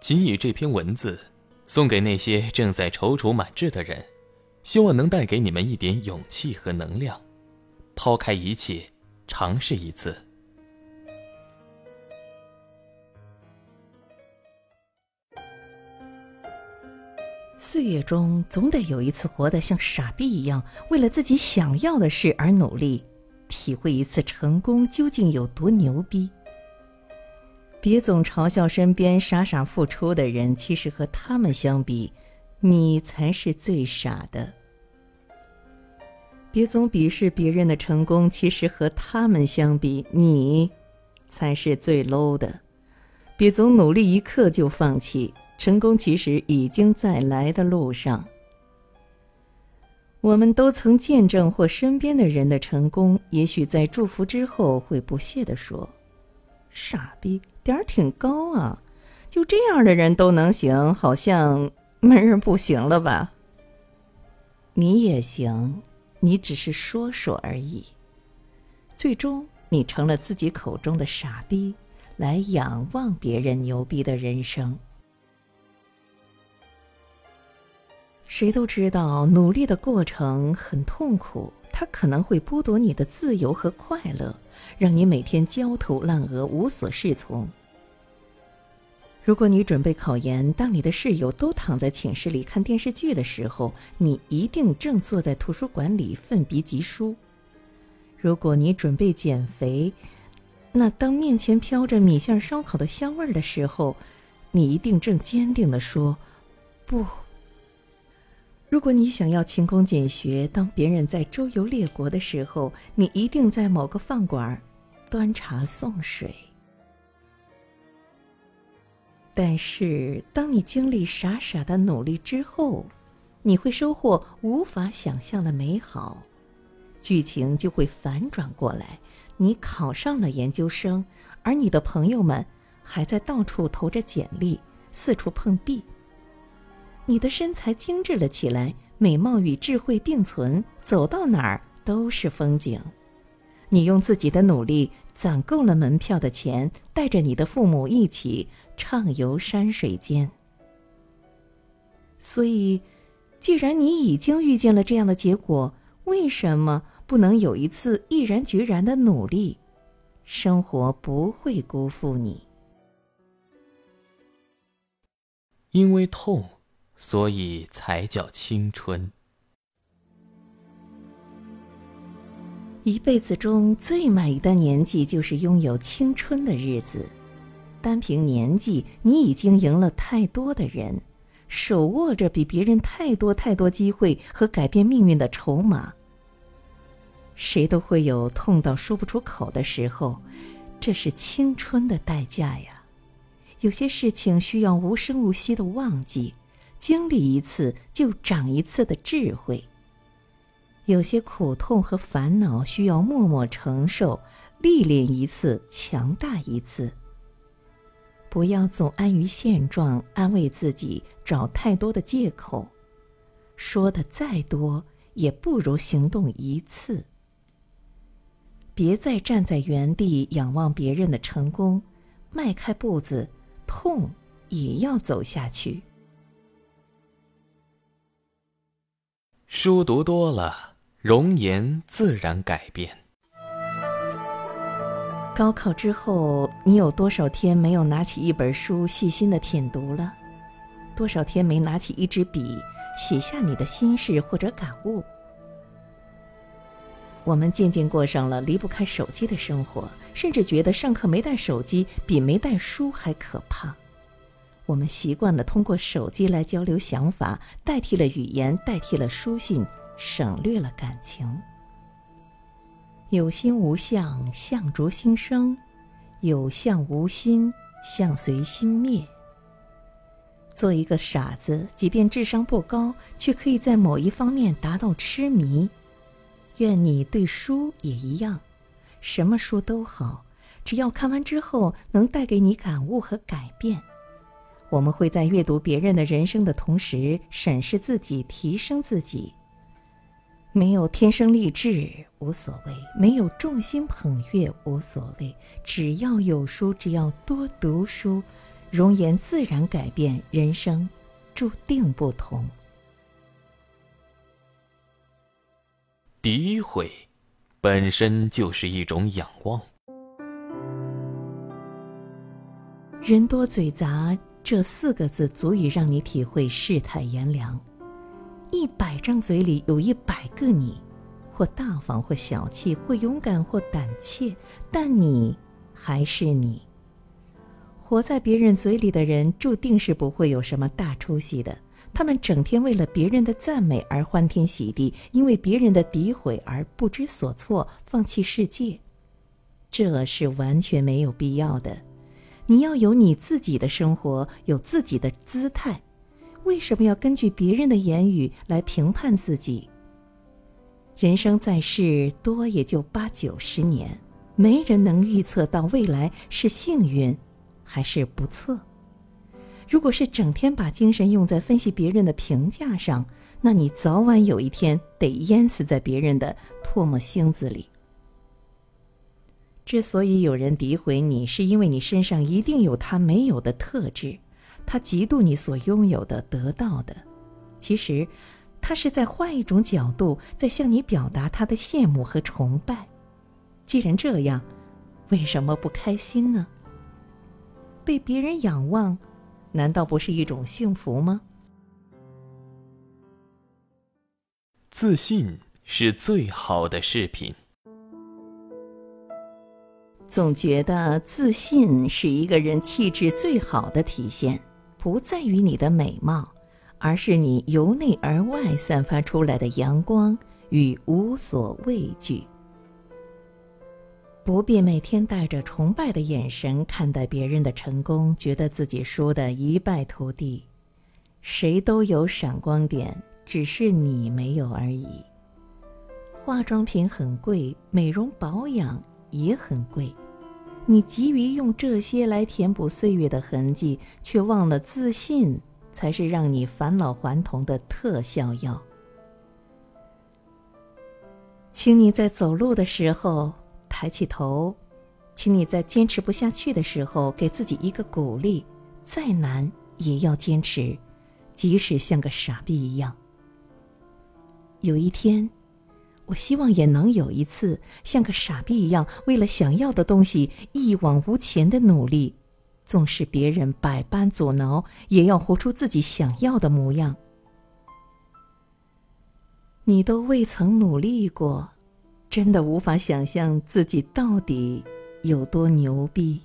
仅以这篇文字，送给那些正在踌躇满志的人，希望能带给你们一点勇气和能量，抛开一切，尝试一次。岁月中总得有一次活得像傻逼一样，为了自己想要的事而努力，体会一次成功究竟有多牛逼。别总嘲笑身边傻傻付出的人，其实和他们相比，你才是最傻的。别总鄙视别人的成功，其实和他们相比，你才是最 low 的。别总努力一刻就放弃。成功其实已经在来的路上。我们都曾见证或身边的人的成功，也许在祝福之后会不屑地说：“傻逼，点儿挺高啊！就这样的人都能行，好像没人不行了吧？”你也行，你只是说说而已。最终，你成了自己口中的傻逼，来仰望别人牛逼的人生。谁都知道，努力的过程很痛苦，它可能会剥夺你的自由和快乐，让你每天焦头烂额、无所适从。如果你准备考研，当你的室友都躺在寝室里看电视剧的时候，你一定正坐在图书馆里奋笔疾书。如果你准备减肥，那当面前飘着米线烧烤的香味儿的时候，你一定正坚定地说：“不。”如果你想要勤工俭学，当别人在周游列国的时候，你一定在某个饭馆端茶送水。但是，当你经历傻傻的努力之后，你会收获无法想象的美好，剧情就会反转过来。你考上了研究生，而你的朋友们还在到处投着简历，四处碰壁。你的身材精致了起来，美貌与智慧并存，走到哪儿都是风景。你用自己的努力攒够了门票的钱，带着你的父母一起畅游山水间。所以，既然你已经遇见了这样的结果，为什么不能有一次毅然决然的努力？生活不会辜负你，因为痛。所以才叫青春。一辈子中最满意的年纪，就是拥有青春的日子。单凭年纪，你已经赢了太多的人，手握着比别人太多太多机会和改变命运的筹码。谁都会有痛到说不出口的时候，这是青春的代价呀。有些事情需要无声无息的忘记。经历一次就长一次的智慧。有些苦痛和烦恼需要默默承受，历练一次强大一次。不要总安于现状，安慰自己，找太多的借口。说的再多，也不如行动一次。别再站在原地仰望别人的成功，迈开步子，痛也要走下去。书读多了，容颜自然改变。高考之后，你有多少天没有拿起一本书细心的品读了？多少天没拿起一支笔写下你的心事或者感悟？我们渐渐过上了离不开手机的生活，甚至觉得上课没带手机比没带书还可怕。我们习惯了通过手机来交流想法，代替了语言，代替了书信，省略了感情。有心无相，相逐心生；有相无心，相随心灭。做一个傻子，即便智商不高，却可以在某一方面达到痴迷。愿你对书也一样，什么书都好，只要看完之后能带给你感悟和改变。我们会在阅读别人的人生的同时，审视自己，提升自己。没有天生丽质无所谓，没有众星捧月无所谓，只要有书，只要多读书，容颜自然改变，人生注定不同。诋毁本身就是一种仰望。人多嘴杂这四个字足以让你体会世态炎凉。一百张嘴里有一百个你，或大方，或小气，或勇敢，或胆怯，但你还是你。活在别人嘴里的人，注定是不会有什么大出息的。他们整天为了别人的赞美而欢天喜地，因为别人的诋毁而不知所措，放弃世界。这是完全没有必要的。你要有你自己的生活，有自己的姿态。为什么要根据别人的言语来评判自己？人生在世，多也就八九十年，没人能预测到未来是幸运。还是不测。如果是整天把精神用在分析别人的评价上，那你早晚有一天得淹死在别人的唾沫星子里。之所以有人诋毁你，是因为你身上一定有他没有的特质，他嫉妒你所拥有的、得到的。其实，他是在换一种角度，在向你表达他的羡慕和崇拜。既然这样，为什么不开心呢？被别人仰望，难道不是一种幸福吗？自信是最好的饰品。总觉得自信是一个人气质最好的体现，不在于你的美貌，而是你由内而外散发出来的阳光与无所畏惧。不必每天带着崇拜的眼神看待别人的成功，觉得自己输得一败涂地。谁都有闪光点，只是你没有而已。化妆品很贵，美容保养也很贵，你急于用这些来填补岁月的痕迹，却忘了自信才是让你返老还童的特效药。请你在走路的时候。抬起头，请你在坚持不下去的时候，给自己一个鼓励。再难也要坚持，即使像个傻逼一样。有一天，我希望也能有一次像个傻逼一样，为了想要的东西一往无前的努力，纵使别人百般阻挠，也要活出自己想要的模样。你都未曾努力过。真的无法想象自己到底有多牛逼。